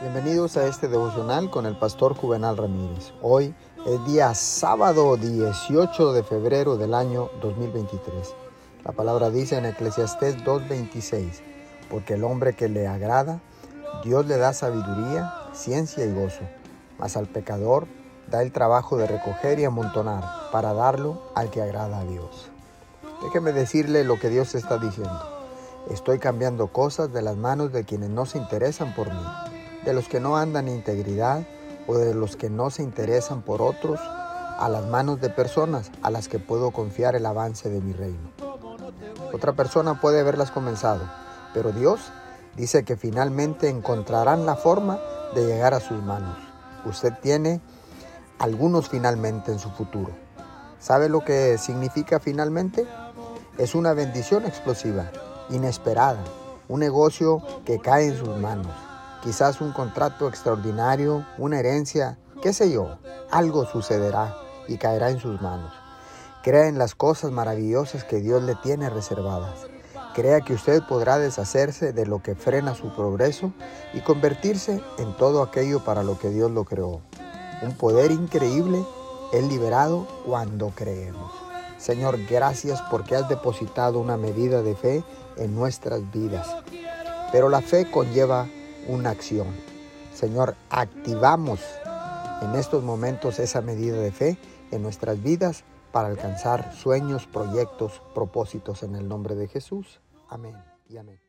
Bienvenidos a este devocional con el pastor Juvenal Ramírez. Hoy es día sábado 18 de febrero del año 2023. La palabra dice en Eclesiastés 2.26, porque el hombre que le agrada, Dios le da sabiduría, ciencia y gozo, mas al pecador da el trabajo de recoger y amontonar para darlo al que agrada a Dios. Déjeme decirle lo que Dios está diciendo. Estoy cambiando cosas de las manos de quienes no se interesan por mí de los que no andan en integridad o de los que no se interesan por otros a las manos de personas a las que puedo confiar el avance de mi reino. Otra persona puede haberlas comenzado, pero Dios dice que finalmente encontrarán la forma de llegar a sus manos. Usted tiene algunos finalmente en su futuro. ¿Sabe lo que significa finalmente? Es una bendición explosiva, inesperada, un negocio que cae en sus manos quizás un contrato extraordinario, una herencia, qué sé yo, algo sucederá y caerá en sus manos. Crea en las cosas maravillosas que Dios le tiene reservadas. Crea que usted podrá deshacerse de lo que frena su progreso y convertirse en todo aquello para lo que Dios lo creó. Un poder increíble es liberado cuando creemos. Señor, gracias porque has depositado una medida de fe en nuestras vidas. Pero la fe conlleva una acción. Señor, activamos en estos momentos esa medida de fe en nuestras vidas para alcanzar sueños, proyectos, propósitos en el nombre de Jesús. Amén y amén.